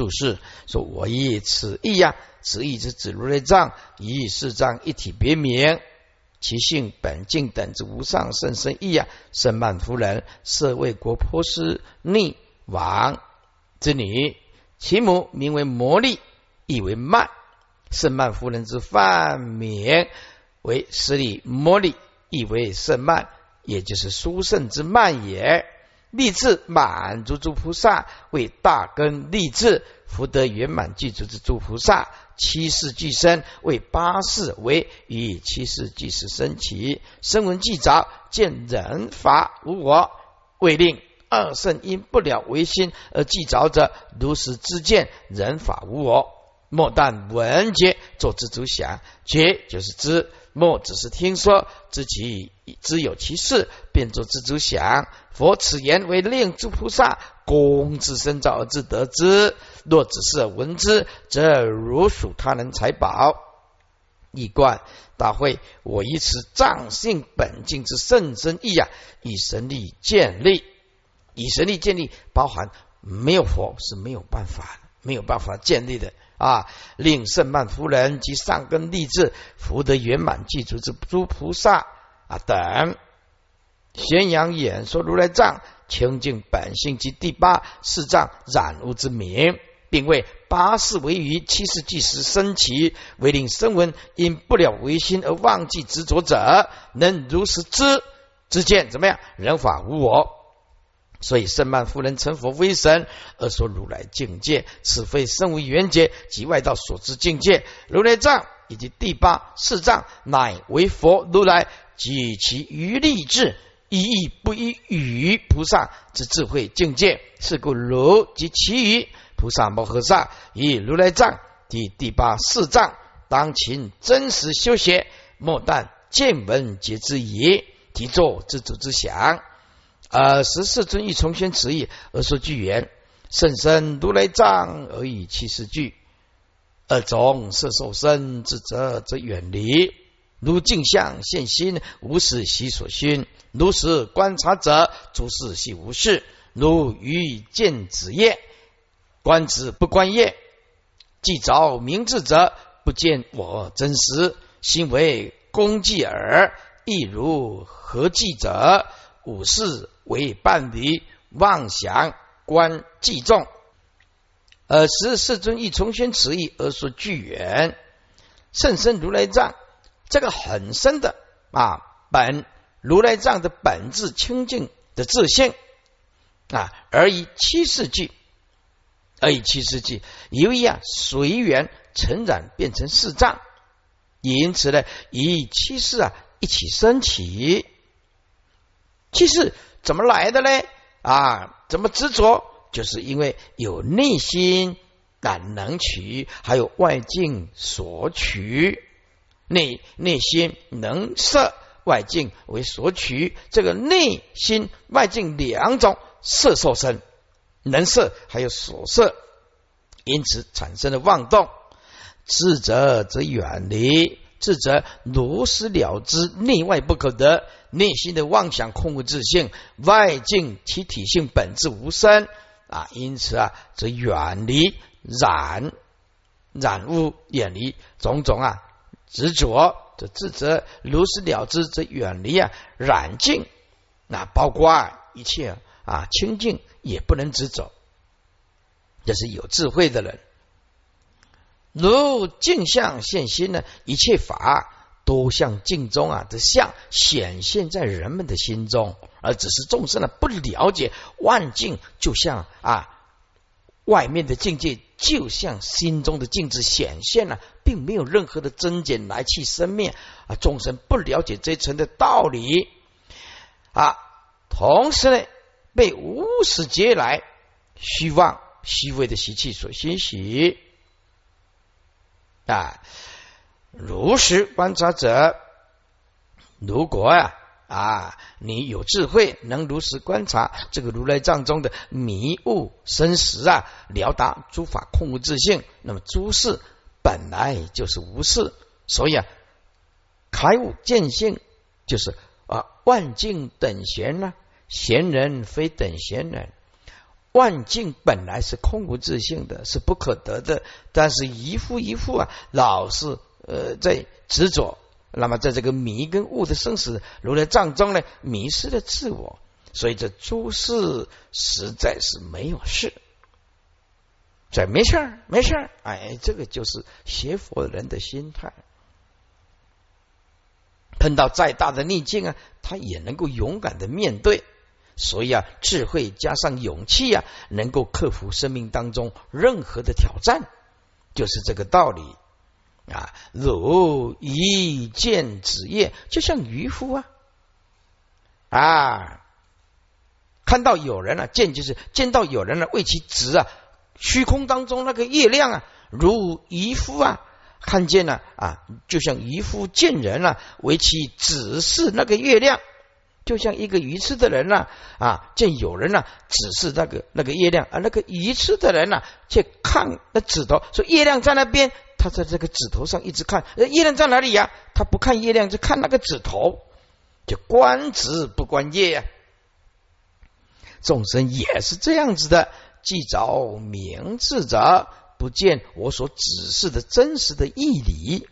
注释说：“我以此意呀，此意之指如来藏，以四藏一体别名，其性本净等之无上甚深意呀。圣曼夫人设为国颇师逆王之女，其母名为魔力，意为曼。圣曼夫人之梵名为十里摩利，意为圣曼，也就是殊胜之曼也。”立志满足诸菩萨为大根立志福德圆满具足之诸菩萨七世俱生为八世为以七世俱时升起声闻既着见人法无我为令二圣因不了唯心而既着者如实知见人法无我莫但闻觉作知足想觉就是知。莫只是听说，知其知有其事，便作知足想。佛此言为令诸菩萨功自身造而自得之。若只是闻之，则如属他人财宝。一观大会，我以此藏性本净之甚深意啊，以神力建立，以神力建立，包含没有佛是没有办法，没有办法建立的。啊！令圣曼夫人及上根立志福德圆满具足之诸菩萨啊等，宣扬演说如来藏清净本性及第八四藏染污之名，并为八世为于七世即时升起，为令声闻因不了唯心而忘记执着者，能如实知知见怎么样？人法无我。所以圣曼夫人成佛为神，而说如来境界，此非身为缘觉及外道所知境界。如来藏以及第八四藏，乃为佛如来及其余立志，一意不一于菩萨之智慧境界。是故如及其余菩萨摩诃萨，以如来藏及第八四藏，当勤真实修学，莫但见闻皆知矣，即作自主之想。呃十四尊欲重宣此意而说句言，甚深如来藏而以其事句。二种色受身之则则远离，如镜像现心，无事悉所熏；如是观察者，诸事悉无事。如欲见子业，观子不观业；既着明智者，不见我真实，心为功绩耳。亦如何记者？五事为伴侣，妄想观计重。而十世尊亦重宣此意而说具缘，甚深如来藏，这个很深的啊本如来藏的本质清净的自性啊，而以七世纪，而以七世纪，由于啊随缘成染变成四藏，因此呢，以七世啊一起升起。其实怎么来的呢？啊，怎么执着？就是因为有内心感能取，还有外境所取。内内心能摄外境为所取，这个内心外境两种色受身，能摄还有所摄，因此产生了妄动。智者则远离，智者如实了知，内外不可得。内心的妄想空无自性，外境其体性本质无生啊，因此啊，则远离染染污，远离种种啊执着，则自责如实了知，则远离啊染净，那包括啊一切啊清净也不能执着，这是有智慧的人，如镜像现心呢，一切法。都像镜中啊的像显现在人们的心中，而只是众生呢不了解万境，就像啊外面的境界，就像心中的镜子显现了，并没有任何的增减来去生灭啊。众生不了解这层的道理啊，同时呢被无始劫来虚妄虚伪的习气所熏习啊。如实观察者，如果呀啊，你有智慧，能如实观察这个如来藏中的迷雾生实啊，了达诸法空无自性，那么诸事本来就是无事，所以啊，开悟见性就是啊，万境等闲呢，闲人非等闲人，万境本来是空无自性的，是不可得的，但是一副一副啊，老是呃在执着，那么在这个迷跟悟的生死如来藏中呢，迷失了自我，所以这诸事实在是没有事，这没事，没事儿，哎，这个就是学佛人的心态。碰到再大的逆境啊，他也能够勇敢的面对。所以啊，智慧加上勇气啊，能够克服生命当中任何的挑战，就是这个道理啊。如一见子夜，就像渔夫啊啊，看到有人了，见就是见到有人了，为其指啊，虚空当中那个月亮啊，如渔夫啊，看见了啊，就像渔夫见人了，为其指示那个月亮。就像一个愚痴的人呐，啊，见有人呐，指示那个那个月亮，啊，那个愚痴的人呐，去看那指头，说月亮在那边，他在这个指头上一直看，月亮在哪里呀？他不看月亮，就看那个指头，就观指不观月呀。众生也是这样子的，既着明智者，不见我所指示的真实的义理，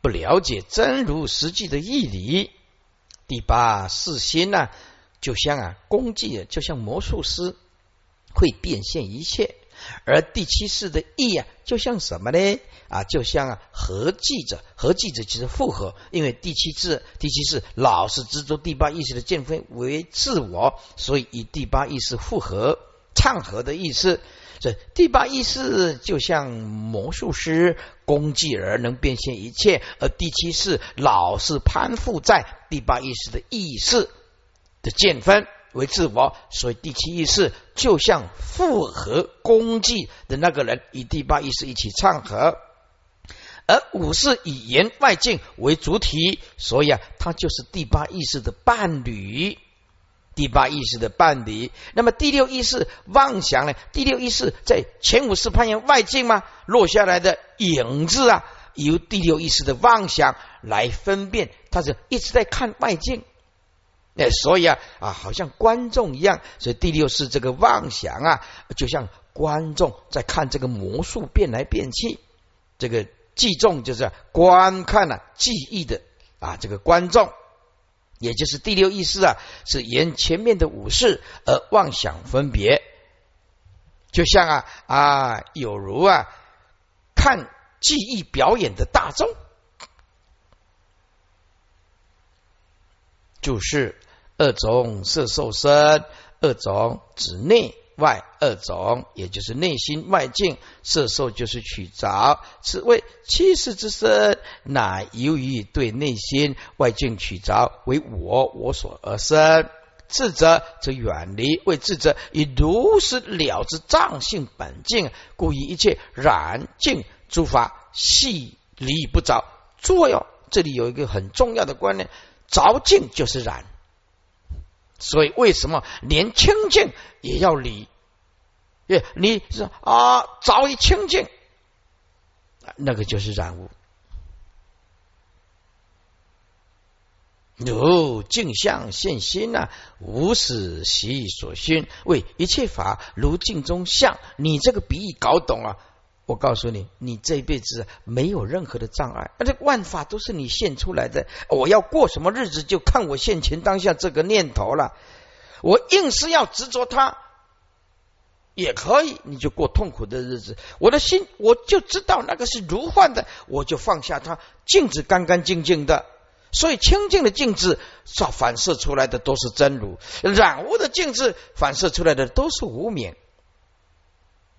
不了解真如实际的义理。第八四心呢，就像啊功绩，就像魔术师会变现一切；而第七世的意啊，就像什么呢？啊，就像啊合记者，合记者其实复合，因为第七次、第七世老是执着第八意识的见分为自我，所以以第八意识复合、唱和的意思。这第八意识就像魔术师功绩而能变现一切，而第七世老是攀附在第八意识的意识的见分为自我，所以第七意识就像复合功绩的那个人，与第八意识一起唱和。而五是以言外境为主体，所以啊，它就是第八意识的伴侣。第八意识的伴侣，那么第六意识妄想呢？第六意识在前五识攀岩外境吗？落下来的影子啊，由第六意识的妄想来分辨，他是一直在看外境。那所以啊啊，好像观众一样，所以第六是这个妄想啊，就像观众在看这个魔术变来变去，这个记众就是观看了记忆的啊，这个观众。也就是第六意识啊，是沿前面的五识而妄想分别，就像啊啊，有如啊看技艺表演的大众，就是二种色受身，二种执念。外二种，也就是内心外境色受，就是取着。此谓七识之身，乃由于对内心外境取着为我我所而生。智者则远离，为智者以如实了之藏性本境，故以一切染净诸法细离不着作用。这里有一个很重要的观念：着净就是染。所以，为什么连清净也要理？耶，你是啊，早已清净，那个就是染污。有镜像现心呐，无始习所熏，为一切法如镜中像。你这个比喻搞懂了，我告诉你，你这一辈子没有任何的障碍，而且万法都是你现出来的。我要过什么日子，就看我现前当下这个念头了。我硬是要执着它，也可以，你就过痛苦的日子。我的心，我就知道那个是如幻的，我就放下它，镜子干干净净的。所以清净的镜子所反射出来的都是真如，染污的镜子反射出来的都是无明。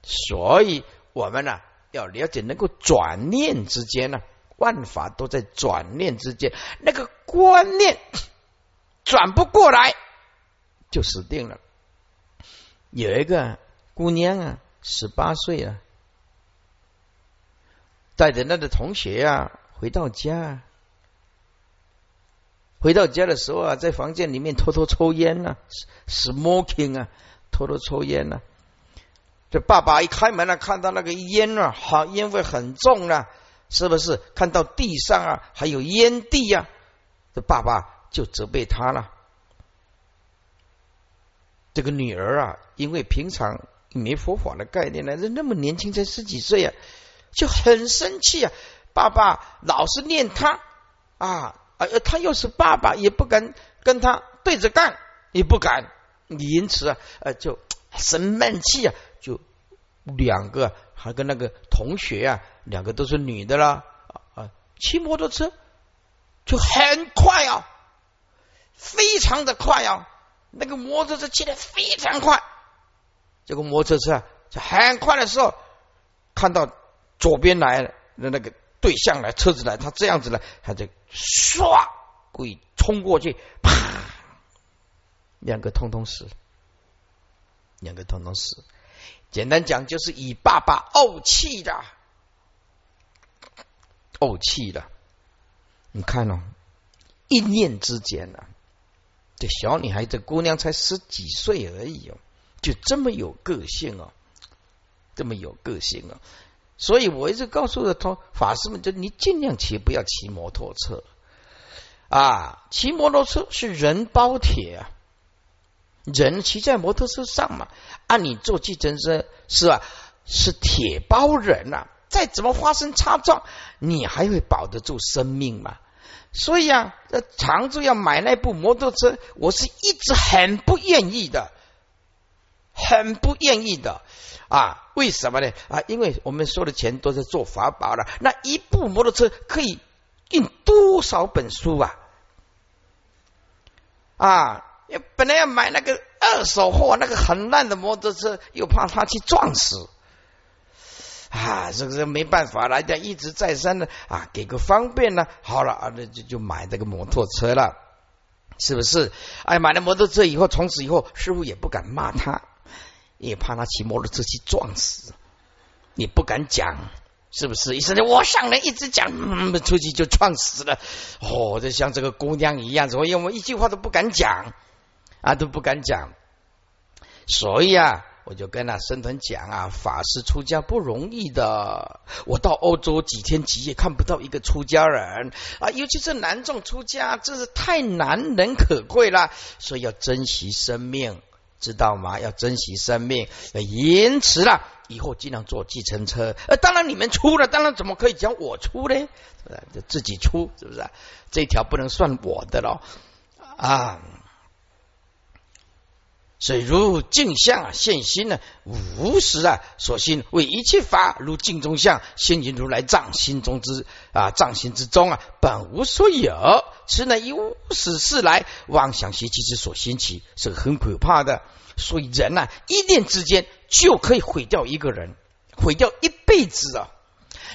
所以我们呢，要了解能够转念之间呢，万法都在转念之间，那个观念转不过来。就死定了。有一个姑娘啊，十八岁了，带着那个同学啊回到家，回到家的时候啊，在房间里面偷偷抽烟呢，smoking 啊，偷偷抽烟呢。这爸爸一开门啊，看到那个烟啊，好烟味很重啊，是不是？看到地上啊还有烟蒂呀，这爸爸就责备他了。这个女儿啊，因为平常没佛法的概念呢，这那么年轻才十几岁啊，就很生气啊。爸爸老是念他啊，呃，他又是爸爸，也不敢跟他对着干，也不敢，因此啊，呃，就生闷气啊，两个还跟那个同学啊，两个都是女的啦，啊，骑摩托车就很快啊，非常的快啊，那个摩托车骑的非常快，这个摩托车啊就很快的时候，看到左边来的那个。对象来，车子来，他这样子呢，他就唰，鬼冲过去，啪，两个通通死，两个通通死。简单讲，就是以爸爸怄气的，怄气的。你看哦，一念之间呢，这小女孩，这姑娘才十几岁而已哦，就这么有个性哦，这么有个性哦。所以我一直告诉的同法师们，就你尽量骑，不要骑摩托车啊！骑摩托车是人包铁啊，人骑在摩托车上嘛，按你坐计程车是吧？是铁包人呐，再怎么发生擦撞，你还会保得住生命吗？所以啊，这常州要买那部摩托车，我是一直很不愿意的，很不愿意的。啊，为什么呢？啊，因为我们所有的钱都是做法宝了。那一部摩托车可以印多少本书啊？啊，本来要买那个二手货，那个很烂的摩托车，又怕他去撞死。啊，这个没办法了，家一直再三的啊，给个方便呢。好了啊，那就就买这个摩托车了，是不是？哎，买了摩托车以后，从此以后师傅也不敢骂他。也怕他骑摩托车去撞死，你不敢讲，是不是？医生，我上来一直讲，嗯出去就撞死了。哦，就像这个姑娘一样，所以我一句话都不敢讲啊，都不敢讲。所以啊，我就跟那僧团讲啊，法师出家不容易的。我到欧洲几天几夜看不到一个出家人啊，尤其是男众出家，真是太难能可贵了。所以要珍惜生命。知道吗？要珍惜生命。延迟了，以后尽量坐计程车。呃，当然你们出了，当然怎么可以讲我出呢？就自己出，是不是？这条不能算我的了啊。所以如镜像现心呢，无时啊，所心为一切法如镜中像，现进如来藏心中之啊，藏心之中啊，本无所有。此乃以无始事来妄想习气之所兴起，是很可怕的。所以人呐，一念之间就可以毁掉一个人，毁掉一辈子啊！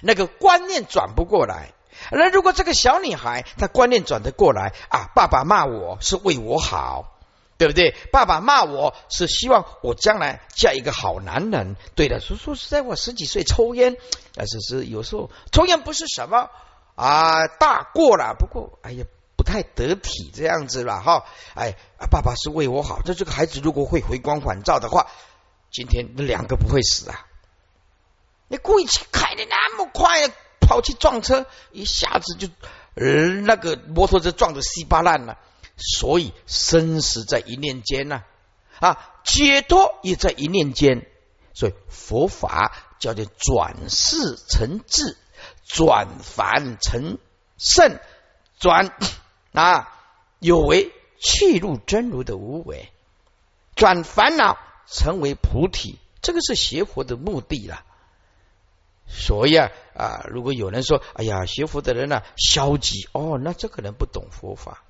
那个观念转不过来。那如果这个小女孩她观念转得过来啊，爸爸骂我是为我好。对不对？爸爸骂我是希望我将来嫁一个好男人。对的，说说实在，我十几岁抽烟，啊，只是有时候抽烟不是什么啊大过了。不过，哎呀，不太得体这样子了哈。哎，爸爸是为我好。这这个孩子如果会回光返照的话，今天那两个不会死啊。你故意去开的那么快，跑去撞车，一下子就那个摩托车撞的稀巴烂了。所以生死在一念间呐，啊，解脱也在一念间。所以佛法叫做转世成智，转凡成圣，转 啊有为去入真如的无为，转烦恼成为菩提，这个是学佛的目的了。所以啊啊，如果有人说，哎呀，学佛的人呢消极，哦，那这个人不懂佛法。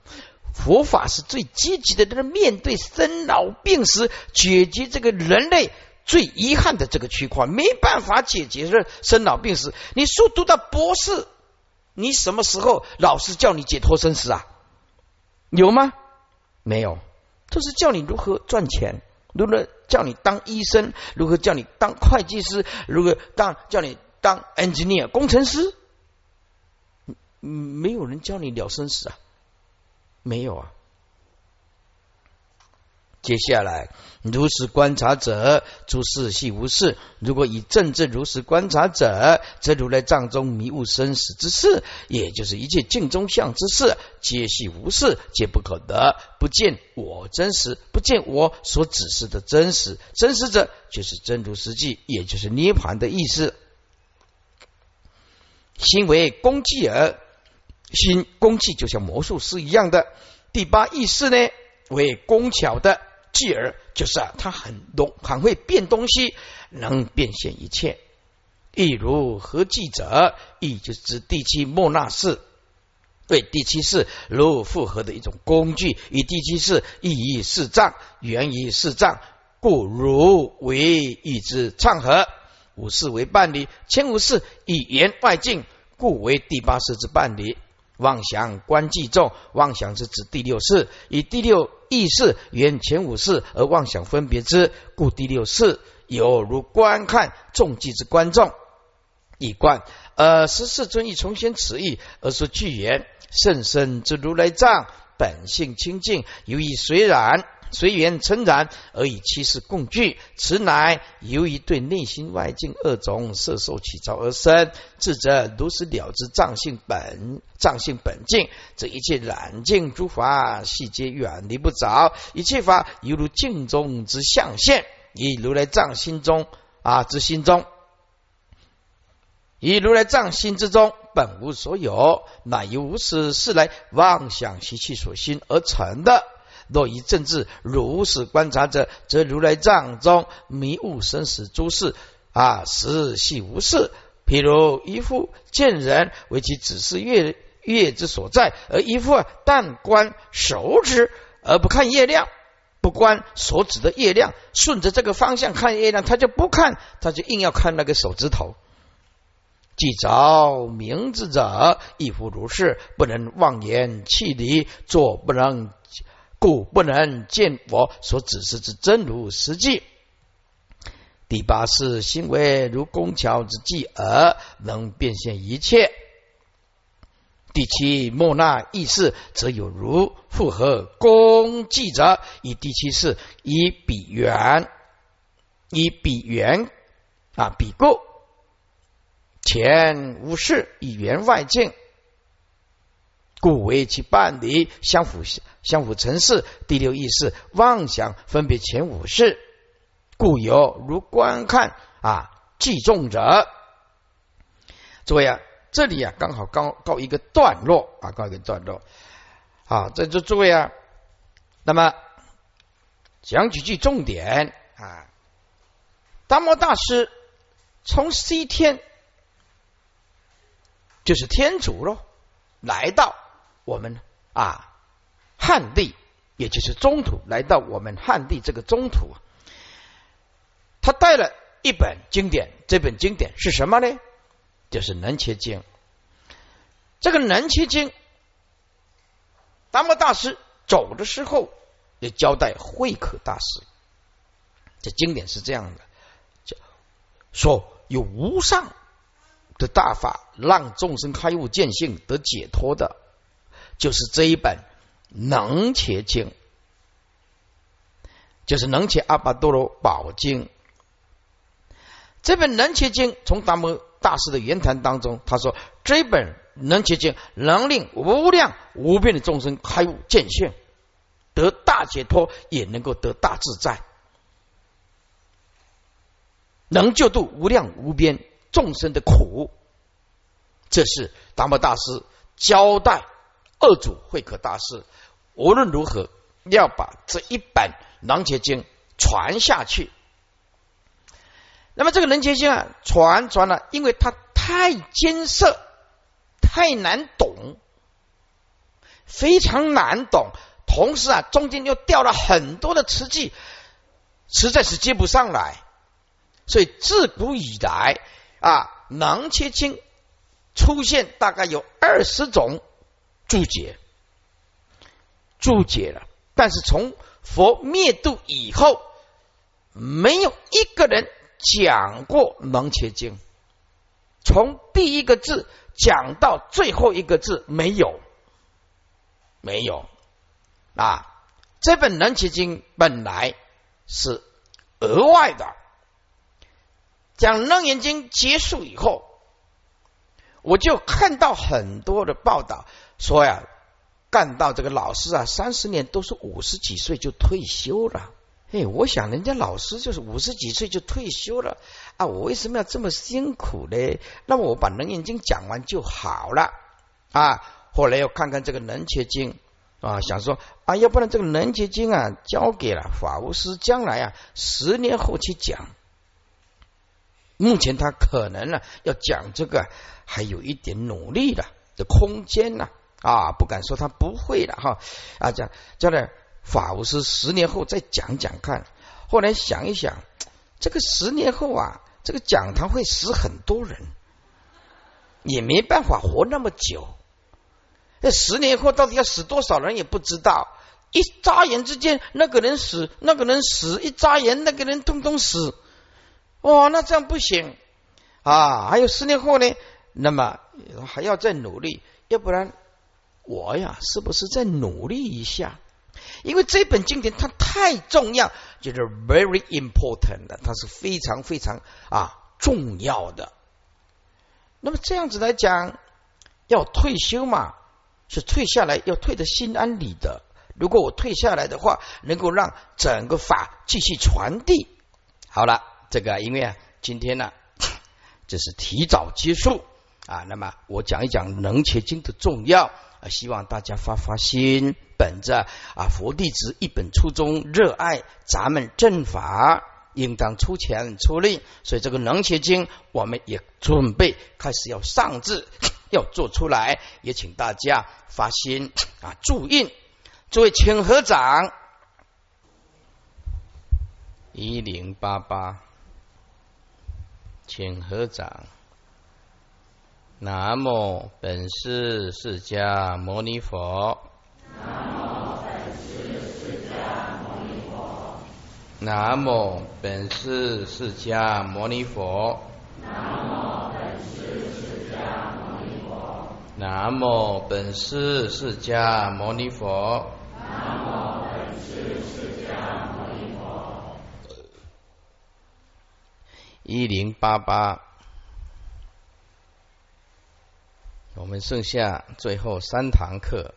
佛法是最积极的，这是面对生老病死，解决这个人类最遗憾的这个区块，没办法解决是生老病死。你书读到博士，你什么时候老师叫你解脱生死啊？有吗？没有，都是叫你如何赚钱，如何叫你当医生，如何叫你当会计师，如何当叫你当 engineer 工程师，没有人教你了生死啊。没有啊，接下来，如实观察者，诸事系无事。如果以正正如实观察者，则如来藏中迷雾生死之事，也就是一切镜中相之事，皆系无事，皆不可得。不见我真实，不见我所指示的真实。真实者，就是真如实际，也就是涅盘的意思。心为功绩而，心功绩就像魔术师一样的。第八意识呢，为工巧的。继而就是啊，他很懂，很会变东西，能变现一切。亦如何记者，亦就是指第七莫那式，对第七式如复合的一种工具，以第七式意义四障，源于四障，故如为一之唱和，五事为伴侣，前五事以言外境，故为第八世之伴侣。妄想观计众，妄想是指第六世，以第六意识原前五世而妄想分别之，故第六世有如观看众计之观众，以观。呃十四尊亦重宣此意，而说具言甚深之如来藏本性清净，由于虽然。随缘称然，而以七事共聚，此乃由于对内心外境二种色受起招而生。智者如实了知藏性本藏性本净，这一切染净诸法细节远离不着，一切法犹如镜中之象现，以如来藏心中啊之心中，以如来藏心之中本无所有，乃由无始是来妄想习气所心而成的。若以政治如是观察者，则如来藏中迷雾生死诸事啊，实系无事。譬如一副见人为其指示月月之所在，而一副但观手指而不看月亮，不观所指的月亮，顺着这个方向看月亮，他就不看，他就硬要看那个手指头。既着明智者，亦复如是，不能妄言弃离，作不能。故不能见我所指示之真如实际。第八是行为如工巧之技而能变现一切。第七莫那意识则有如复合功绩者，以第七是以比缘，以比缘啊比构前无事以缘外境。故为其伴侣，相辅相辅成事。第六意识妄想分别前五事，故有如观看啊计重者。诸位啊，这里啊刚好告告一个段落啊，告一个段落。好，在这诸位啊，那么讲几句重点啊。达摩大师从西天就是天竺喽，来到。我们啊，汉地也就是中土，来到我们汉地这个中土，他带了一本经典，这本经典是什么呢？就是《能切经》。这个《能切经》，达摩大师走的时候也交代慧可大师，这经典是这样的：说有无上的大法，让众生开悟见性得解脱的。就是这一本《能切经》，就是《能切阿巴多罗宝经》。这本《能切经》从达摩大师的言谈当中，他说：“这本《能切经》能令无量无边的众生开悟见性，得大解脱，也能够得大自在，能救度无量无边众生的苦。”这是达摩大师交代。二祖慧可大师无论如何要把这一本《囊结经》传下去。那么这个《能结经》啊，传传了，因为它太艰涩，太难懂，非常难懂。同时啊，中间又掉了很多的词句，实在是接不上来。所以自古以来啊，《囊切经》出现大概有二十种。注解，注解了，但是从佛灭度以后，没有一个人讲过《能切经》，从第一个字讲到最后一个字，没有，没有啊！这本《楞伽经》本来是额外的。讲《楞严经》结束以后，我就看到很多的报道说呀，干到这个老师啊，三十年都是五十几岁就退休了。哎，我想人家老师就是五十几岁就退休了啊，我为什么要这么辛苦呢？那我把《楞严经》讲完就好了啊。后来又看看这个《楞伽经》啊，想说啊，要不然这个《楞伽经》啊，交给了法务师，将来啊，十年后去讲。目前他可能呢，要讲这个还有一点努力的的空间呢啊，不敢说他不会了哈啊，讲将来。法务师十年后再讲讲看，后来想一想，这个十年后啊，这个讲堂会死很多人，也没办法活那么久。这十年后到底要死多少人也不知道。一眨眼之间，那个人死，那个人死；一眨眼，那个人通通死。哇，那这样不行啊！还有十年后呢？那么还要再努力，要不然我呀，是不是再努力一下？因为这本经典它太重要，就是 very important 的，它是非常非常啊重要的。那么这样子来讲，要退休嘛，是退下来要退的心安理得。如果我退下来的话，能够让整个法继续传递。好了，这个因为啊，今天呢，这是提早结束啊，那么我讲一讲《能切经》的重要啊，希望大家发发心。本着啊，佛弟子一本初衷，热爱咱们正法，应当出钱出力。所以这个《能学经》，我们也准备开始要上字，要做出来，也请大家发心啊，注印。诸位，请合掌。一零八八，请合掌。南无本师释迦牟尼佛。南无本师释迦牟尼佛。南无本师释迦牟尼佛。南无本师释迦牟尼佛。南无本师释迦牟尼佛。一零八八，我们剩下最后三堂课。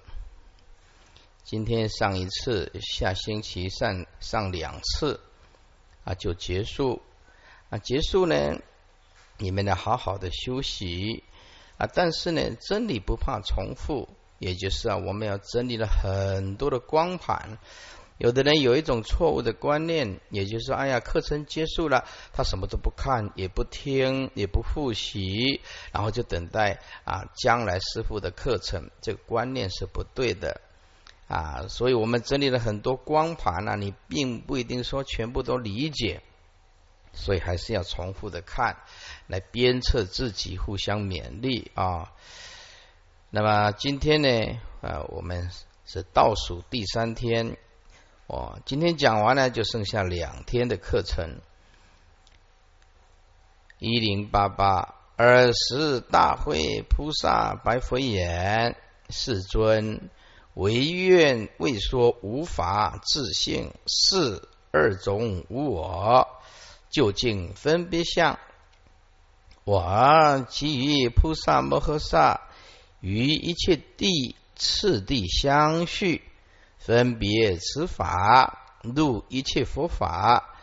今天上一次，下星期上上两次啊，就结束啊。结束呢，你们呢好好的休息啊。但是呢，真理不怕重复，也就是啊，我们要整理了很多的光盘。有的人有一种错误的观念，也就是说，哎呀，课程结束了，他什么都不看，也不听，也不复习，然后就等待啊将来师傅的课程。这个观念是不对的。啊，所以我们整理了很多光盘呢，你并不一定说全部都理解，所以还是要重复的看，来鞭策自己，互相勉励啊。那么今天呢，啊，我们是倒数第三天，今天讲完了就剩下两天的课程，一零八八二十大会菩萨白佛言：世尊。唯愿未说无法自性是二种无我究竟分别相，我其余菩萨摩诃萨与一切地次第相续，分别此法入一切佛法，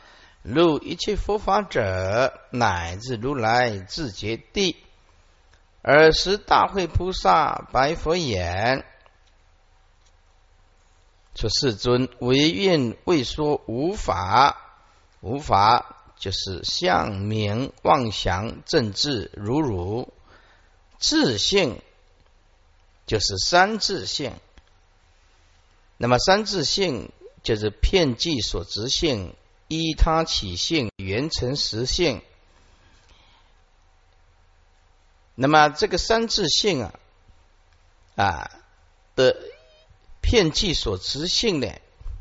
入一切佛法者，乃至如来自觉地。尔时大会菩萨白佛言。说世尊，唯愿未说无法，无法就是相名妄想政治如如自性，就是三自性。那么三自性就是片计所执性、依他起性、缘成实性。那么这个三自性啊啊的。片计所持性呢，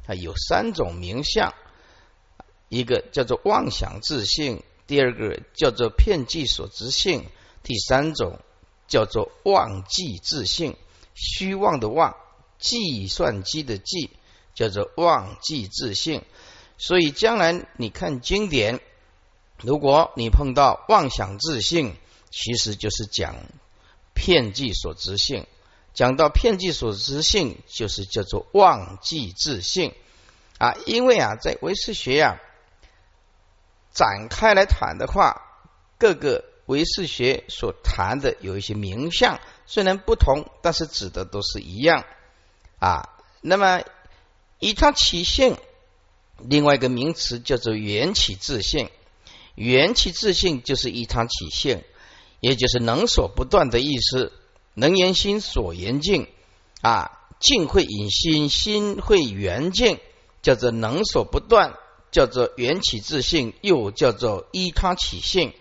它有三种名相，一个叫做妄想自性，第二个叫做片计所执性，第三种叫做妄计自性。虚妄的妄，计算机的计，叫做忘记自信。所以将来你看经典，如果你碰到妄想自信，其实就是讲骗计所执性。讲到骗计所执性，就是叫做忘记自信啊。因为啊，在唯识学呀展开来谈的话，各个唯识学所谈的有一些名相，虽然不同，但是指的都是一样啊。那么以它起性，另外一个名词叫做缘起自性。缘起自性就是一它起性，也就是能所不断的意思。能言心所言境啊，境会引心，心会缘境，叫做能所不断，叫做缘起自性，又叫做依他起性。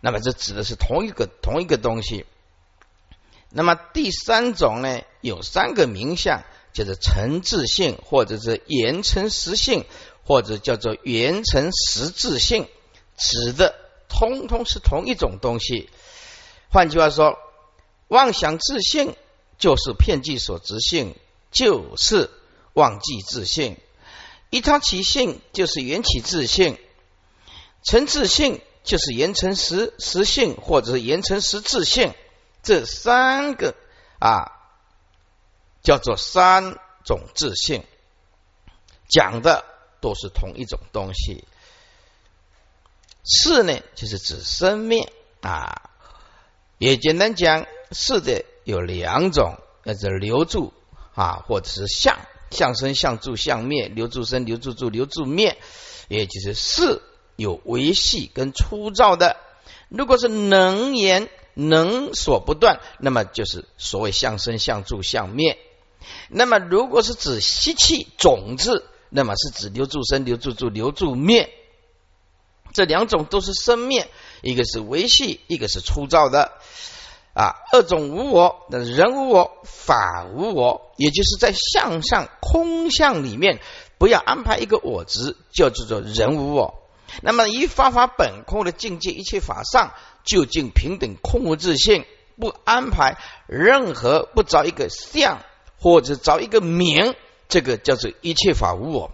那么这指的是同一个同一个东西。那么第三种呢，有三个名相，叫做成自性，或者是言成实性，或者叫做言成实自性，指的通通是同一种东西。换句话说。妄想自性就是片计所执性，就是忘记自性；一他其性就是缘起自性，成自性就是言成实实性，或者是言成实自性。这三个啊，叫做三种自信，讲的都是同一种东西。是呢，就是指生灭啊，也简单讲。是的，有两种，那是留住啊，或者是相相生、相住、相灭，留住生、留住住、留住灭，也就是是有维系跟粗糙的。如果是能言能所不断，那么就是所谓相生、相住、相灭。那么如果是指吸气种子，那么是指留住生、留住住、留住灭。这两种都是生灭，一个是维系，一个是粗糙的。啊，二种无我，那人无我，法无我，也就是在向上空相里面，不要安排一个我执，就叫做人无我。那么一法法本空的境界，一切法上究竟平等空无自性，不安排任何，不找一个相或者找一个名，这个叫做一切法无我。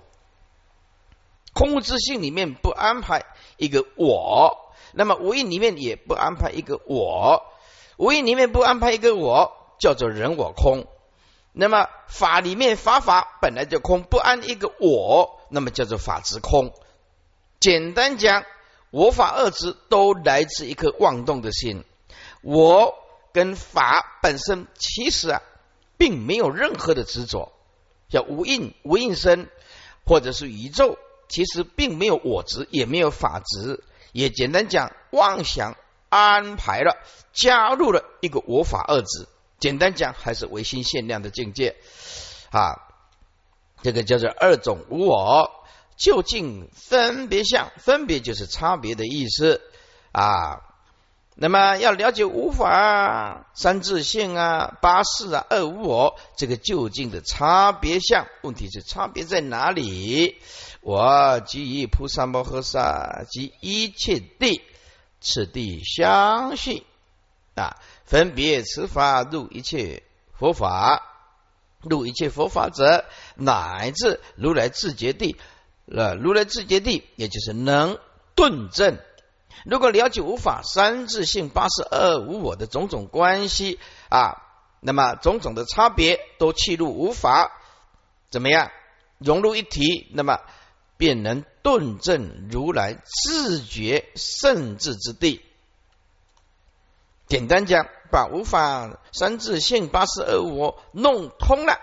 空无自性里面不安排一个我，那么无印里面也不安排一个我。无因里面不安排一个我，叫做人我空。那么法里面法法本来就空，不安一个我，那么叫做法之空。简单讲，我法二执都来自一颗妄动的心。我跟法本身其实啊，并没有任何的执着。叫无印无印身，或者是宇宙，其实并没有我执，也没有法执。也简单讲，妄想。安排了，加入了一个我法二字。简单讲，还是唯心限量的境界啊。这个叫做二种无我，究竟分别相，分别就是差别的意思啊。那么要了解无法、三自性啊、八事啊、二无我，这个究竟的差别相，问题是差别在哪里？我即以菩萨摩诃萨及一切地。此地相信啊，分别此法入一切佛法，入一切佛法者，乃至如来自觉地。呃，如来自觉地，也就是能顿证。如果了解无法三自性八十二无我的种种关系啊，那么种种的差别都契入无法，怎么样融入一体？那么。便能顿证如来自觉圣智之地。简单讲，把无法三自性八十二我弄通了，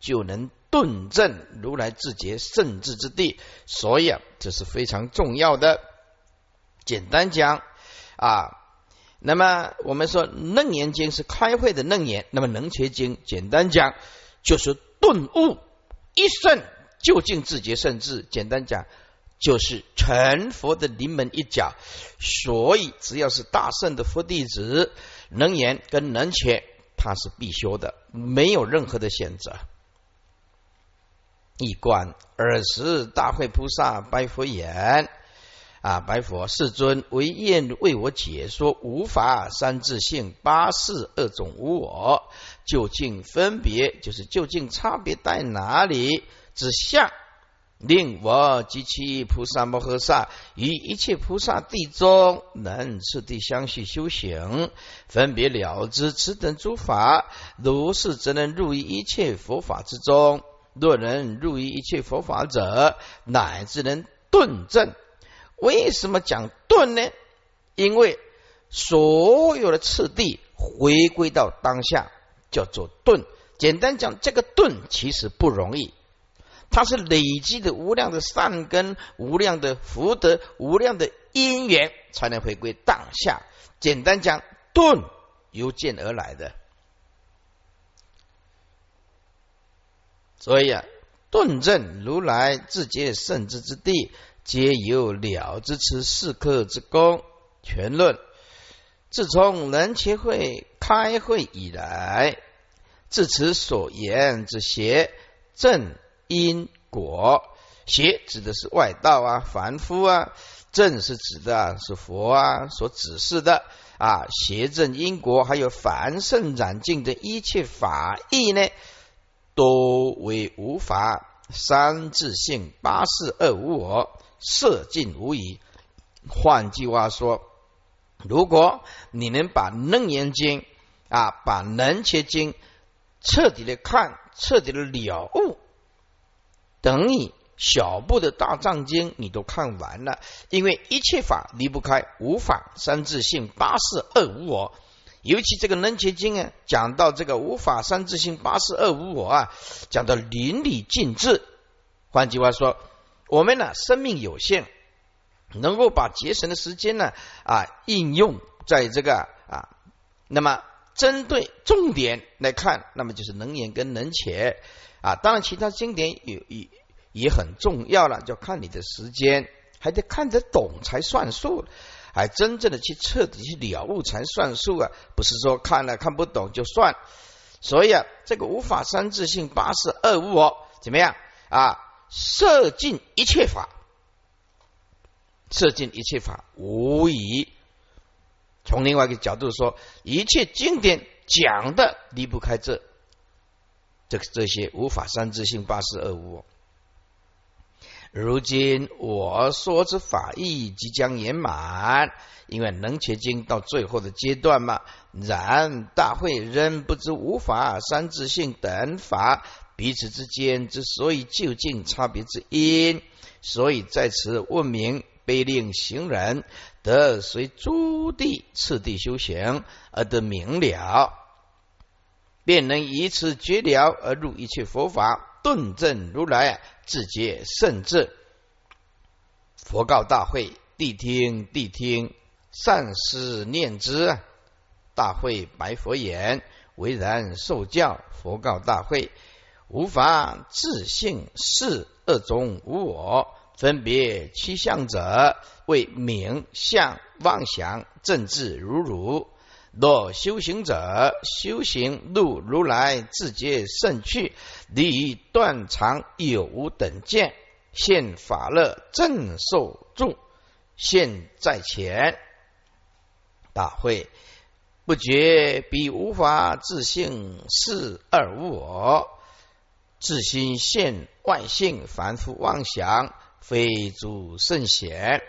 就能顿证如来自觉圣智之地。所以啊，这是非常重要的。简单讲啊，那么我们说楞严经是开会的楞严，那么能切经简单讲就是顿悟一瞬。究竟自觉圣智，简单讲就是成佛的临门一脚。所以只要是大圣的佛弟子，能言跟能切，他是必修的，没有任何的选择。一观尔时，大会菩萨白佛言：“啊，白佛世尊，为愿为我解说无法三自性八事二种无我，究竟分别就是究竟差别在哪里之相，令我及其菩萨摩诃萨与一切菩萨地中能次第相续修行，分别了知此等诸法，如是则能入于一切佛法之中。若能入于一切佛法者，乃至能顿证。为什么讲顿呢？因为所有的次第回归到当下，叫做顿。简单讲，这个顿其实不容易，它是累积的无量的善根、无量的福德、无量的因缘，才能回归当下。简单讲，顿由见而来的。所以啊，顿证如来自觉圣智之地，皆有了之持四刻之功。全论自从人切会开会以来，自此所言之邪正因果，邪指的是外道啊、凡夫啊，正是指的是佛啊所指示的啊，邪正因果，还有凡圣染净的一切法义呢。多为无法三自性八事二无我色尽无疑。换句话说，如果你能把《楞严经》啊，把《楞伽经》彻底的看，彻底的了悟，等你小部的大藏经你都看完了，因为一切法离不开无法三自性八四二无我。尤其这个《楞伽经》啊，讲到这个无法三自性八四二无我啊，讲到淋漓尽致。换句话说，我们呢生命有限，能够把节省的时间呢啊应用在这个啊，那么针对重点来看，那么就是能言跟能且啊。当然，其他经典也也也很重要了，就看你的时间，还得看得懂才算数。还真正的去彻底去了悟才算数啊！不是说看了看不懂就算。所以啊，这个无法三自性八事二物哦怎么样啊？摄尽一切法，摄尽一切法无疑。从另外一个角度说，一切经典讲的离不开这这这些无法三自性八事二无。如今我说之法义即将圆满，因为能切经到最后的阶段嘛。然大会仍不知无法三自性等法彼此之间之所以究竟差别之因，所以在此问明，悲令行人得随诸地次第修行而得明了，便能以此绝了而入一切佛法。顿证如来自觉甚至，佛告大会：谛听，谛听，善思念之。大会白佛言：为然受教。佛告大会：无法自性是二种无我，分别七相者，为名相妄想正智如如。若修行者修行路如来自觉胜去，离断常有无等见，现法乐正受众，现在前。大会不觉彼无法自性是二无我，自心现万性凡夫妄想，非诸圣贤。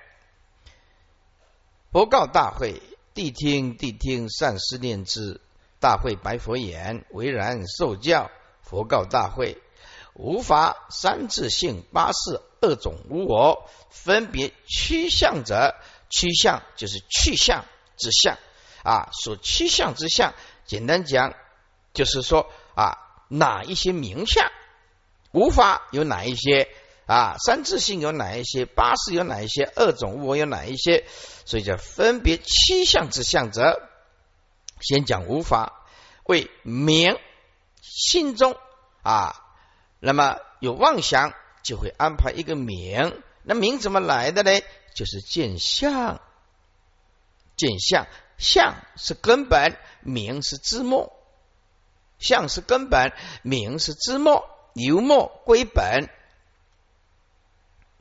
佛告大会。谛听，谛听，善思念之。大会白佛言：为然受教。佛告大会：无法三自性八事二种无我，分别趋向者，趋向就是去向之相啊。所趋向之相，简单讲就是说啊，哪一些名相，无法有哪一些。啊，三自性有哪一些？八识有哪一些？二种物我有哪一些？所以叫分别七相之相者，先讲无法为名心中啊，那么有妄想就会安排一个名，那名怎么来的呢？就是见相，见相，相是根本，名是字末，相是根本，名是字末，由末归本。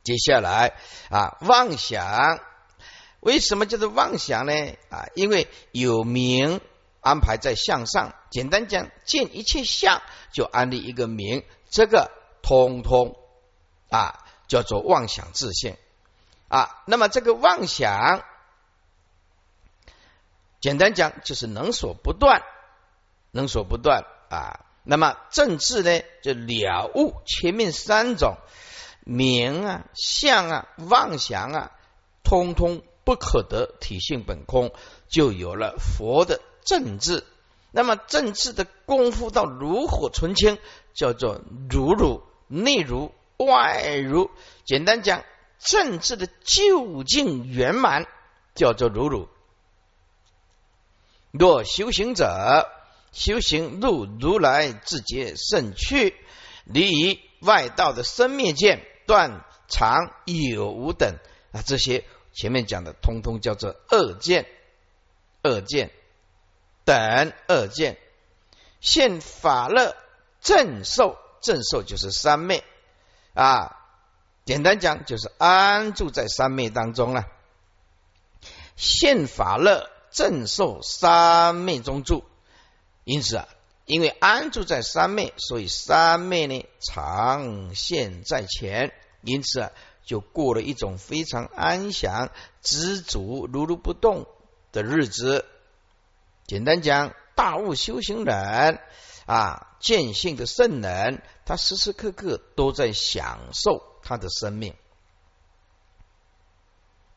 接下来啊，妄想为什么叫做妄想呢？啊，因为有名安排在相上。简单讲，见一切相就安立一个名，这个通通啊叫做妄想自现啊。那么这个妄想，简单讲就是能所不断，能所不断啊。那么政治呢，就了悟前面三种。名啊、相啊、妄想啊，通通不可得，体性本空，就有了佛的政治。那么政治的功夫到炉火纯青，叫做如如内如外如。简单讲，政治的究竟圆满，叫做如如。若修行者修行入如来自觉胜趣，离于外道的生灭见。断常有无等啊，这些前面讲的，通通叫做二见，二见等二见，现法乐正受，正受就是三昧啊。简单讲，就是安住在三昧当中了。现法乐正受三昧中住，因此啊，因为安住在三昧，所以三昧呢常现在前。因此啊，就过了一种非常安详、知足、如如不动的日子。简单讲，大悟修行人啊，见性的圣人，他时时刻刻都在享受他的生命；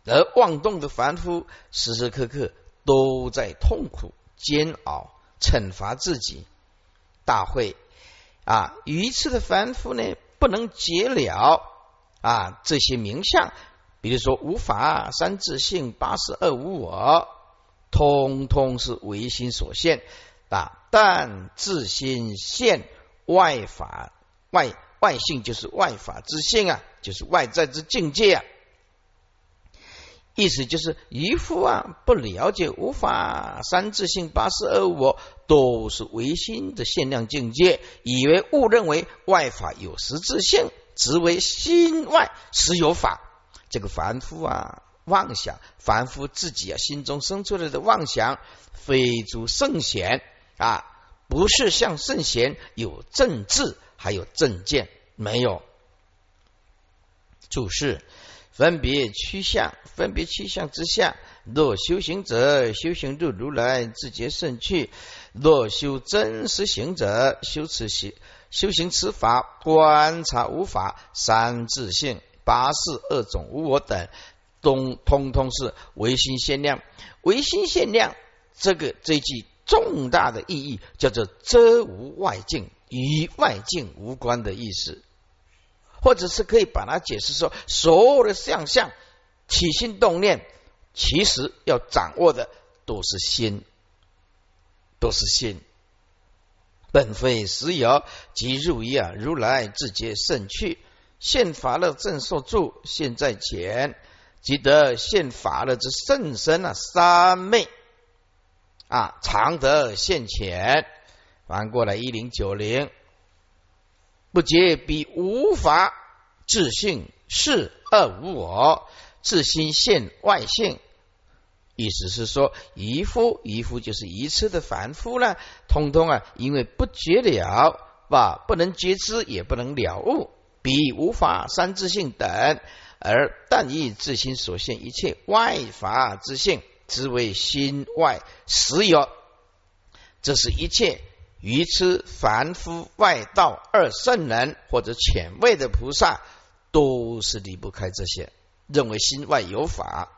而妄动的凡夫，时时刻刻都在痛苦、煎熬、惩罚自己。大会啊，愚痴的凡夫呢，不能解了。啊，这些名相，比如说无法、三自性、八十二无我，通通是唯心所现啊。但自心现外法，外外性就是外法之性啊，就是外在之境界啊。意思就是渔夫啊，不了解无法、三自性、八十二我都是唯心的限量境界，以为误认为外法有实质性。只为心外实有法，这个凡夫啊，妄想，凡夫自己啊，心中生出来的妄想，非诸圣贤啊，不是像圣贤有正智，还有正见，没有。注释：分别趋向，分别趋向之下，若修行者修行入如来自觉圣趣；若修真实行者修此行。修行此法，观察无法、三自性、八事二种无我等，都通通是唯心限量。唯心限量，这个这句重大的意义叫做遮无外境，与外境无关的意思，或者是可以把它解释说，所有的相相起心动念，其实要掌握的都是心，都是心。本非实有，即入一啊！如来自觉胜趣，现法乐正受住，现在前，即得现法乐之圣身啊！三昧啊，常得现前。翻过来一零九零，不觉彼无法自性是二无我，自心现外性。意思是说，渔夫，渔夫就是愚痴的凡夫了，通通啊，因为不觉了，吧，不能觉知，也不能了悟，彼无法三自性等，而但以自心所现一切外法之性，之为心外实有。这是一切愚痴凡夫外道二圣人或者浅位的菩萨，都是离不开这些，认为心外有法。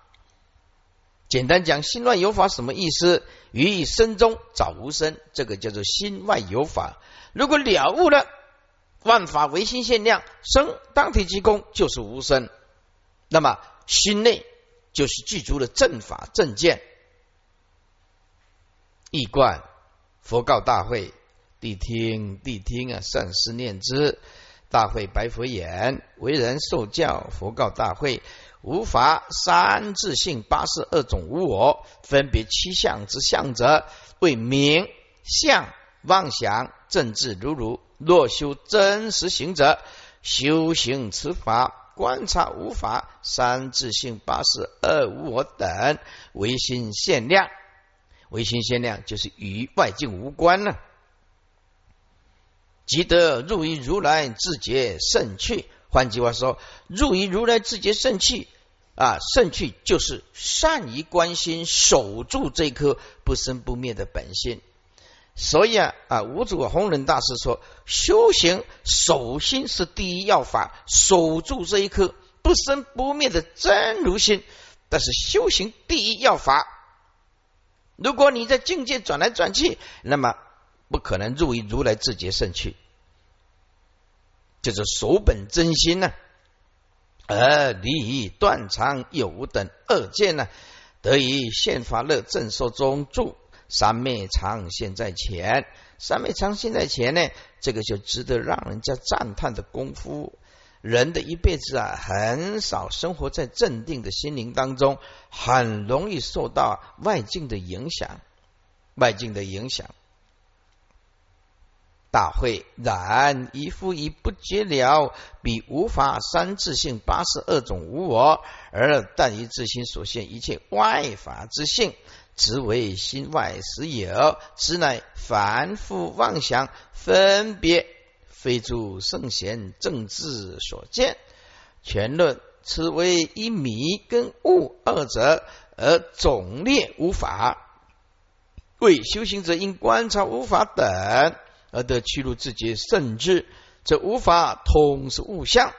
简单讲，心外有法什么意思？于以身中找无身，这个叫做心外有法。如果了悟了，万法唯心限量，生当体即空，就是无身。那么心内就是具足了正法正见。易观佛告大会，谛听谛听啊！善思念之。大会白佛言：为人受教，佛告大会。无法三自性八事二种无我，分别七相之相者，为名相妄想正智如如。若修真实行者，修行此法观察无法、三自性、八十、二无我等，唯心限量。唯心限量就是与外境无关了。即得入于如来自觉胜趣。换句话说，入于如来自觉胜趣啊，胜趣就是善于关心、守住这颗不生不灭的本心。所以啊啊，五祖弘忍大师说，修行守心是第一要法，守住这一颗不生不灭的真如心，但是修行第一要法。如果你在境界转来转去，那么不可能入于如来自觉圣趣，就是守本真心呢，而离断肠有无等二见呢，得以现法乐正受中住。三昧常现在前，三昧常现在前呢，这个就值得让人家赞叹的功夫。人的一辈子啊，很少生活在镇定的心灵当中，很容易受到外境的影响。外境的影响，大会然一复一不觉了，彼无法三自性八十二种无我，而但于自心所现一切外法之性。只为心外实有，此乃凡夫妄想分别，非诸圣贤正智所见。全论此为一迷跟悟二者，而总列无法。为修行者应观察无法等，而得去入自己甚至。这无法通是物相，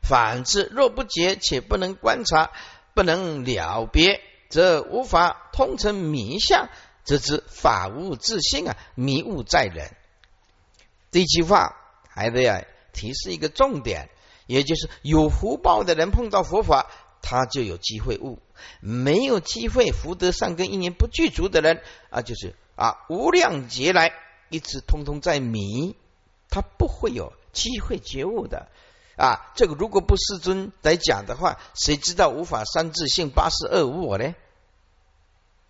反之若不解且不能观察，不能了别。则无法通成迷相，则知法无自性啊，迷悟在人。这句话还得要提示一个重点，也就是有福报的人碰到佛法，他就有机会悟；没有机会福德善根一年不具足的人啊，就是啊无量劫来一直通通在迷，他不会有机会觉悟的。啊，这个如果不世尊来讲的话，谁知道无法三自性八十二无我呢？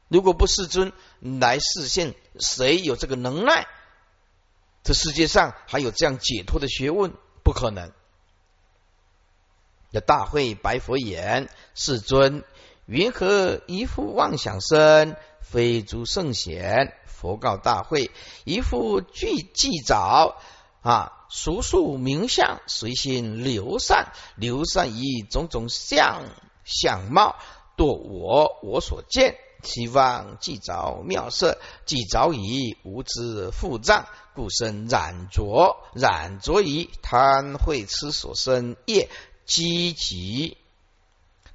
如果不世尊来示现，谁有这个能耐？这世界上还有这样解脱的学问？不可能。这大会白佛言：“世尊，云何一副妄想身？非诸圣贤。”佛告大会：“一副具记早啊。”熟数名相，随心流散，流散于种种相相貌，堕我我所见，希望既着妙色，既着以无知复障，故生染着，染着于贪会痴所生业，积极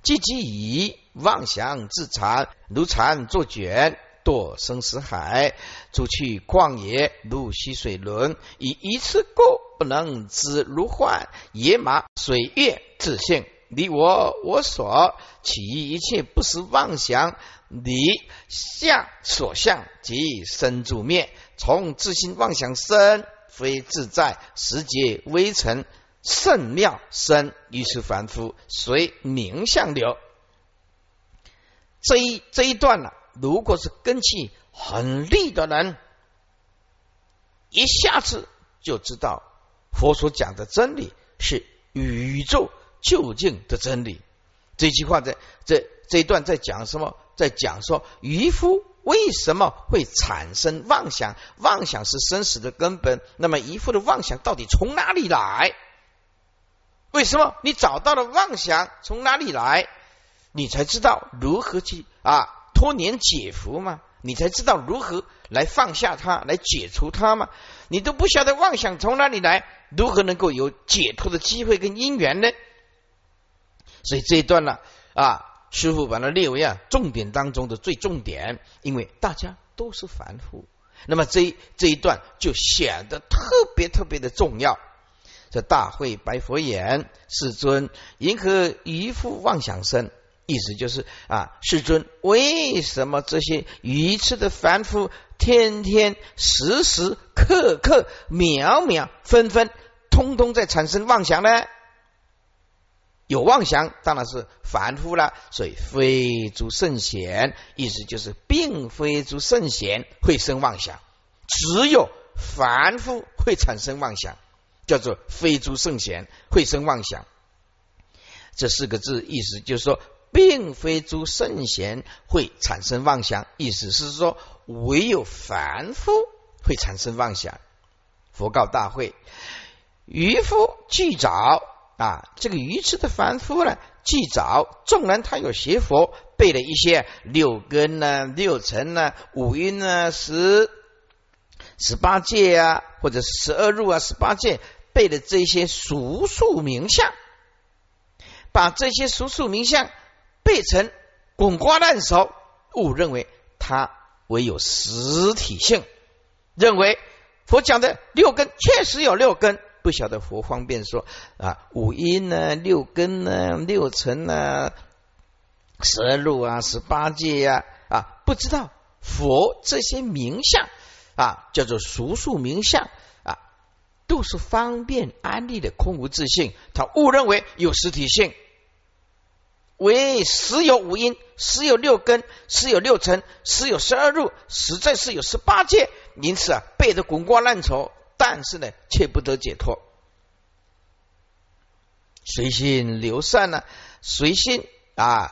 积极以妄想自残，如蚕作茧。堕生死海，出去旷野入溪水轮，以一次过不能知如幻，野马水月自性离我我所起一切不实妄想，离相所相即生住灭，从自心妄想生，非自在时节微尘甚妙生，于是凡夫随名相流。这一这一段呢？如果是根气很利的人，一下子就知道佛所讲的真理是宇宙究竟的真理。这句话在这这一段在讲什么？在讲说渔夫为什么会产生妄想？妄想是生死的根本。那么渔夫的妄想到底从哪里来？为什么你找到了妄想从哪里来？你才知道如何去啊？托年解福嘛，你才知道如何来放下它，来解除它嘛。你都不晓得妄想从哪里来，如何能够有解脱的机会跟因缘呢？所以这一段呢，啊，师傅把它列为啊重点当中的最重点，因为大家都是凡夫，那么这这一段就显得特别特别的重要。这大会白佛言：世尊，银河渔夫妄想生？意思就是啊，世尊，为什么这些愚痴的凡夫天天时时刻刻秒秒分分，通通在产生妄想呢？有妄想当然是凡夫了，所以非诸圣贤，意思就是并非诸圣贤会生妄想，只有凡夫会产生妄想。叫做非诸圣贤会生妄想。这四个字意思就是说，并非诸圣贤会产生妄想，意思是说，唯有凡夫会产生妄想。佛告大会：渔夫既早啊，这个愚痴的凡夫呢，既早，纵然他有学佛，背了一些六根呢、六尘呢、五阴呢、十十八界啊，或者十二入啊、十八界，背的这些俗数名相，把这些俗数名相背成滚瓜烂熟，误认为他唯有实体性，认为。佛讲的六根确实有六根，不晓得佛方便说啊，五阴呢，六根呢，六尘呢，十二路啊，十八界呀啊，不知道佛这些名相啊，叫做俗数名相啊，都是方便安利的空无自性，他误认为有实体性，为十有五阴，十有六根，十有六尘，十有十二入，实在是有十八界。因此啊，背得滚瓜烂熟，但是呢，却不得解脱。随心流散呢？随心啊，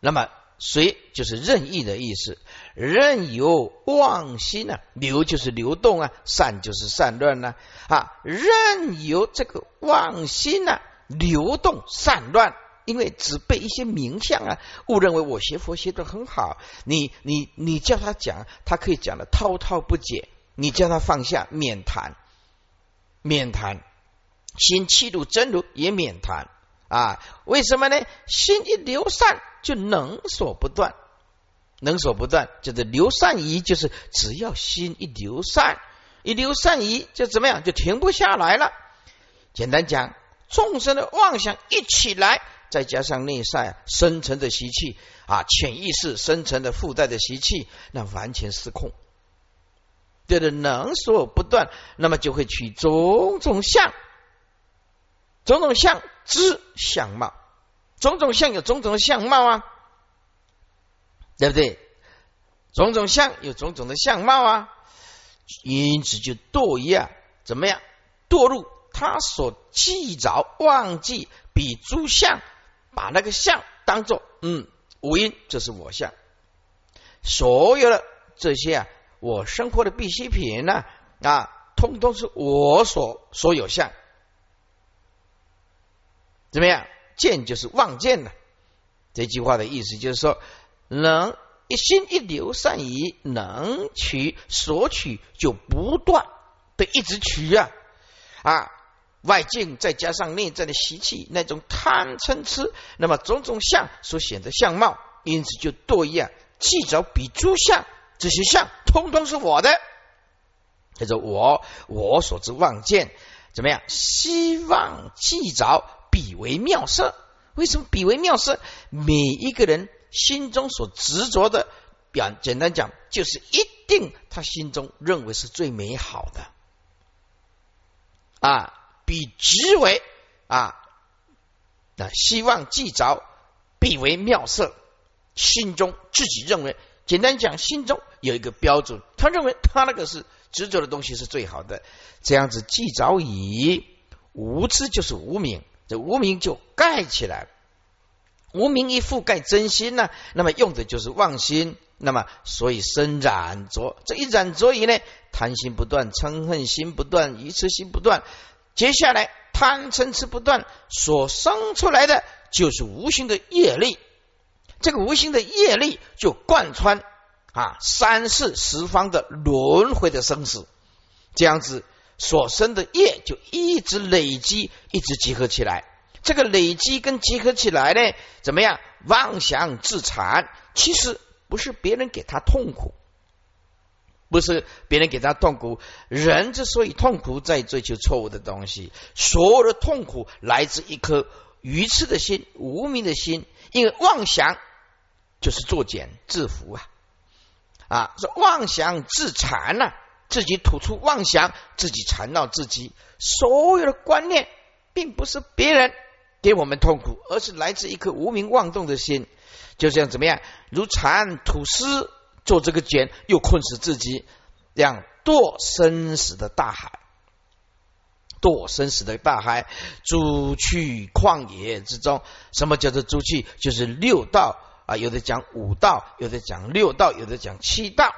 那么随就是任意的意思，任由妄心呢流就是流动啊，散就是散乱呢啊，任由这个妄心呢流动散乱，因为只背一些名相啊，误认为我学佛学的很好，你你你叫他讲，他可以讲的滔滔不绝。你叫他放下，免谈，免谈，心气度真如也免谈啊？为什么呢？心一流散，就能所不断，能所不断，就是流散仪，就是只要心一流散，一流散仪就怎么样，就停不下来了。简单讲，众生的妄想一起来，再加上内在深层的习气啊，潜意识深层的附带的习气，那完全失控。对的，能所不断，那么就会取种种相，种种相之相貌，种种相有种种的相貌啊，对不对？种种相有种种的相貌啊，因此就堕一样，怎么样？堕入他所记着忘记比诸相，把那个相当做嗯无因，这是我相，所有的这些啊。我生活的必需品呢啊，通通是我所所有相，怎么样？见就是望见的。这句话的意思就是说，能一心一流善于能取所取，就不断的一直取啊啊！外境再加上内在的习气，那种贪嗔痴，那么种种相所显的相貌，因此就堕一样。既着比诸相。这些相通通是我的，叫做我我所知望见怎么样？希望既着彼为妙色。为什么彼为妙色？每一个人心中所执着的，表简单讲，就是一定他心中认为是最美好的啊，比执为啊，那希望既着必为妙色，心中自己认为。简单讲，心中有一个标准，他认为他那个是执着的东西是最好的。这样子既早矣无知就是无名，这无名就盖起来，无名一覆盖真心呢，那么用的就是妄心，那么所以生染着，这一染着以呢，贪心不断，嗔恨心不断，愚痴心不断，接下来贪嗔痴不断，所生出来的就是无形的业力。这个无形的业力就贯穿啊三世十方的轮回的生死，这样子所生的业就一直累积，一直集合起来。这个累积跟集合起来呢，怎么样？妄想自残，其实不是别人给他痛苦，不是别人给他痛苦。人之所以痛苦，在追求错误的东西，所有的痛苦来自一颗愚痴的心、无名的心，因为妄想。就是作茧自缚啊！啊，是妄想自残呐，自己吐出妄想，自己缠绕自己。所有的观念，并不是别人给我们痛苦，而是来自一颗无名妄动的心。就这样怎么样？如蚕吐丝，做这个茧，又困死自己，这样堕生死的大海。堕生死的大海，诸去旷野之中。什么叫做诸去？就是六道啊，有的讲五道，有的讲六道，有的讲七道。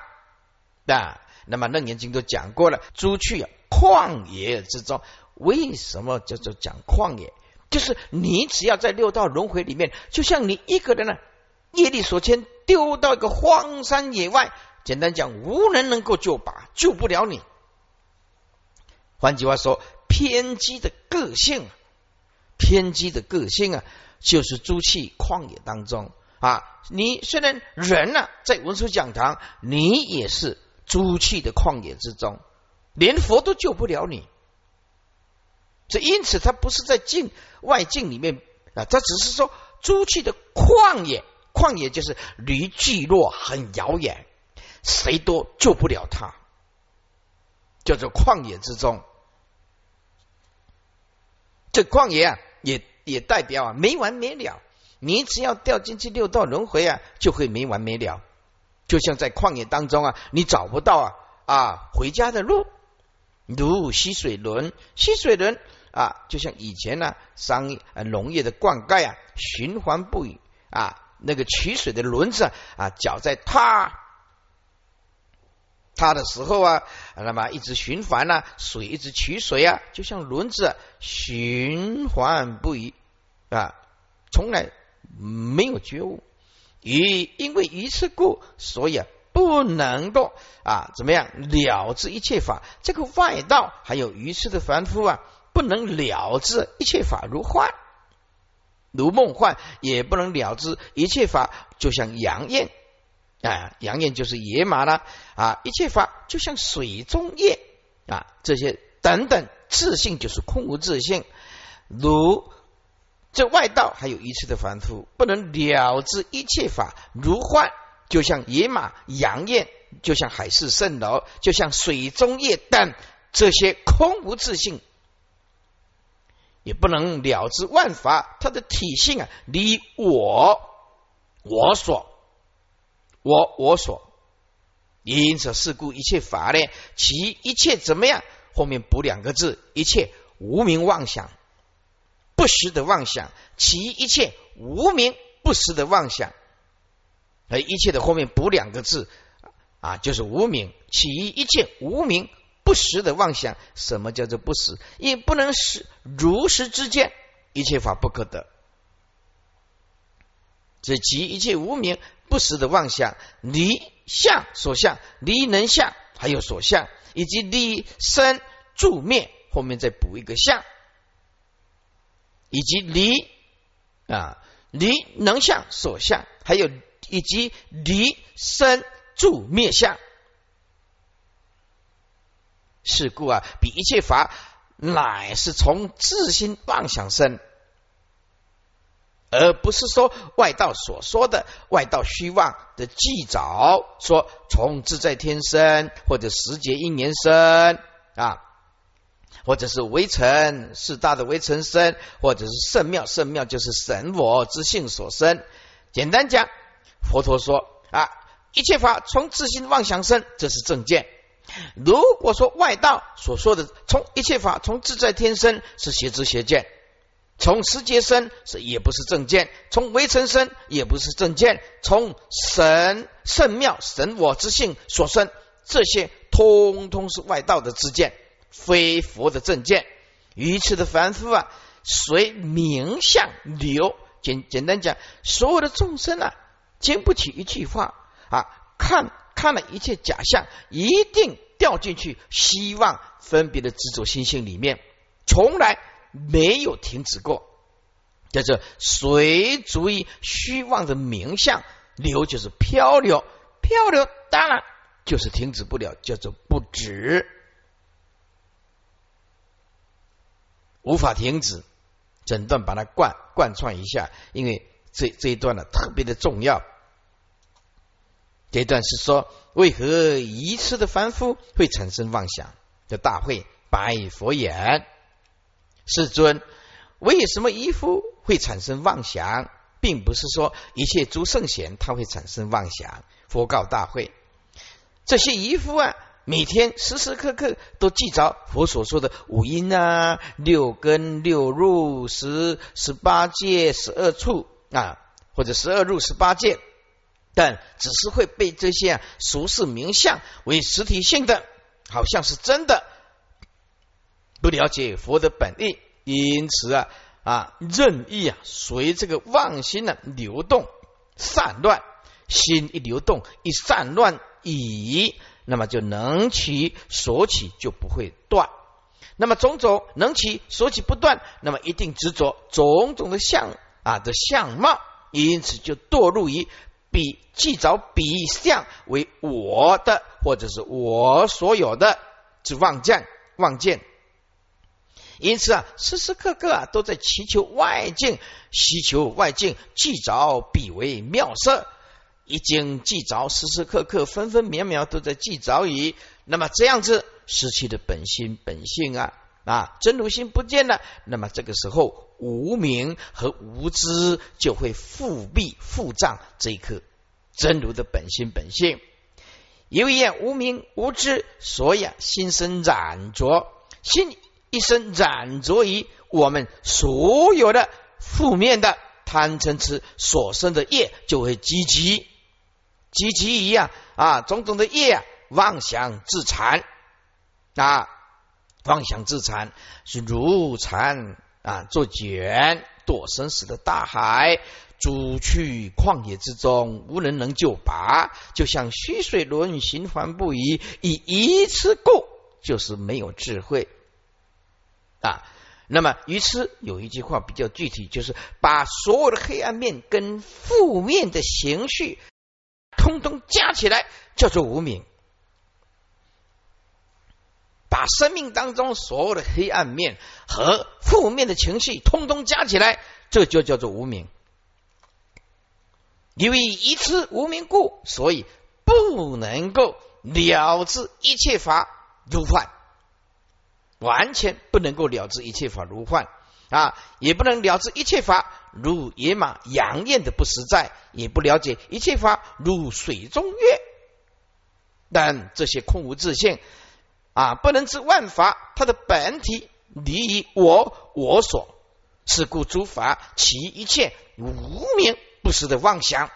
啊，那么楞严经都讲过了，诸去旷野之中，为什么叫做讲旷野？就是你只要在六道轮回里面，就像你一个人呢，业力所牵，丢到一个荒山野外，简单讲，无人能够救拔，救不了你。换句话说，偏激的个性，偏激的个性啊，就是诸气旷野当中啊。你虽然人呢，在文殊讲堂，你也是诸气的旷野之中，连佛都救不了你。这因此，他不是在境外境里面啊，他只是说诸气的旷野，旷野就是离聚落很遥远，谁都救不了他，叫做旷野之中。这旷野啊，也也代表啊没完没了。你只要掉进去六道轮回啊，就会没完没了。就像在旷野当中啊，你找不到啊啊回家的路，如溪水轮，溪水轮啊，就像以前呢商业农业的灌溉啊，循环不已啊，那个取水的轮子啊，搅在踏踏的时候啊，那么一直循环呐，水一直取水啊，就像轮子循环不已啊，从来没有觉悟。以因为一次故，所以啊，不能够啊怎么样了知一切法。这个外道还有愚痴的凡夫啊，不能了知一切法如幻如梦幻，也不能了知一切法，就像阳焰。啊，阳焰就是野马了啊！一切法就像水中液啊，这些等等，自信就是空无自信。如这外道还有一次的凡夫，不能了知一切法如幻，就像野马、阳焰，就像海市蜃楼，就像水中液等这些空无自信，也不能了知万法它的体性啊，离我我所。我我所，因此事故一切法呢？其一切怎么样？后面补两个字：一切无名妄想，不实的妄想。其一切无名不实的妄想，而一切的后面补两个字啊，就是无名。其一切无名不实的妄想，什么叫做不实？也不能使如实之见，一切法不可得。这即一切无名。不实的妄想，离相所相，离能相，还有所相，以及离生住灭，后面再补一个相，以及离啊离能相所相，还有以及离生住灭相。是故啊，比一切法乃是从自心妄想生。而不是说外道所说的外道虚妄的记早说从自在天生或者时节因缘生啊，或者是微尘是大的微尘生，或者是圣妙圣妙就是神我之性所生。简单讲，佛陀说啊，一切法从自心妄想生，这是正见。如果说外道所说的从一切法从自在天生，是邪知邪见。从时节生是也不是正见，从微尘生也不是正见，从神圣妙神我之性所生，这些通通是外道的之见，非佛的正见。愚痴的凡夫啊，随名相流。简简单讲，所有的众生啊，经不起一句话啊，看看了一切假象，一定掉进去希望分别的执着心性里面，从来。没有停止过，叫做随逐于虚妄的名相流，就是漂流，漂流当然就是停止不了，叫做不止，无法停止。整段把它贯贯穿一下，因为这这一段呢特别的重要。这段是说，为何一次的凡夫会产生妄想？叫大会白佛言。世尊，为什么衣服会产生妄想，并不是说一切诸圣贤他会产生妄想。佛告大会：这些衣服啊，每天时时刻刻都记着佛所说的五音啊、六根、六入、十十八界、十二处啊，或者十二入、十八界，但只是会被这些俗世名相为实体性的，好像是真的，不了解佛的本意，因此啊啊任意啊随这个妄心呢流动散乱，心一流动一散乱已。那么就能起所起就不会断，那么种种能起所起不断，那么一定执着种种的相啊的相貌，因此就堕入于比既着比相为我的或者是我所有的之妄见妄见，因此啊时时刻刻啊都在祈求外境，希求外境既着彼为妙色。一经记着，时时刻刻、分分秒秒都在记着矣，那么这样子失去的本心本性啊啊，真如心不见了，那么这个时候无名和无知就会复辟复障这一颗真如的本心本性。由于无名无知，所以，心生染着，心一生染着于我们所有的负面的贪嗔痴所生的业，就会积极。积其一样啊，种种的业，妄想自残啊，妄想自残是如残啊，作茧堕生死的大海，逐去旷野之中，无人能救拔，就像虚水轮循环不已，以一次故，就是没有智慧啊。那么，于此有一句话比较具体，就是把所有的黑暗面跟负面的情绪。通通加起来叫做无名，把生命当中所有的黑暗面和负面的情绪通通加起来，这就叫做无名。因为一次无名故，所以不能够了知一切法如幻，完全不能够了知一切法如幻啊，也不能了知一切法。如野马杨艳的不实在，也不了解一切法如水中月，但这些空无自性啊，不能知万法它的本体离我我所，是故诸法其一切无名不实的妄想，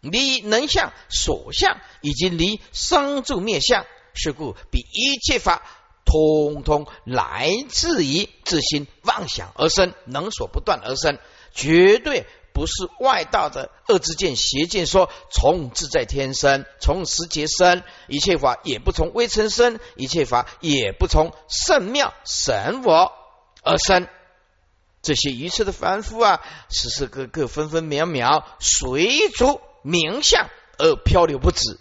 离能相所相，以及离生住灭相，是故比一切法。通通来自于自心妄想而生，能所不断而生，绝对不是外道的恶之见、邪见说从自在天生，从时节生，一切法也不从微尘生，一切法也不从圣妙神我而生。这些愚痴的凡夫啊，时时刻刻、分分秒秒随着名相而漂流不止。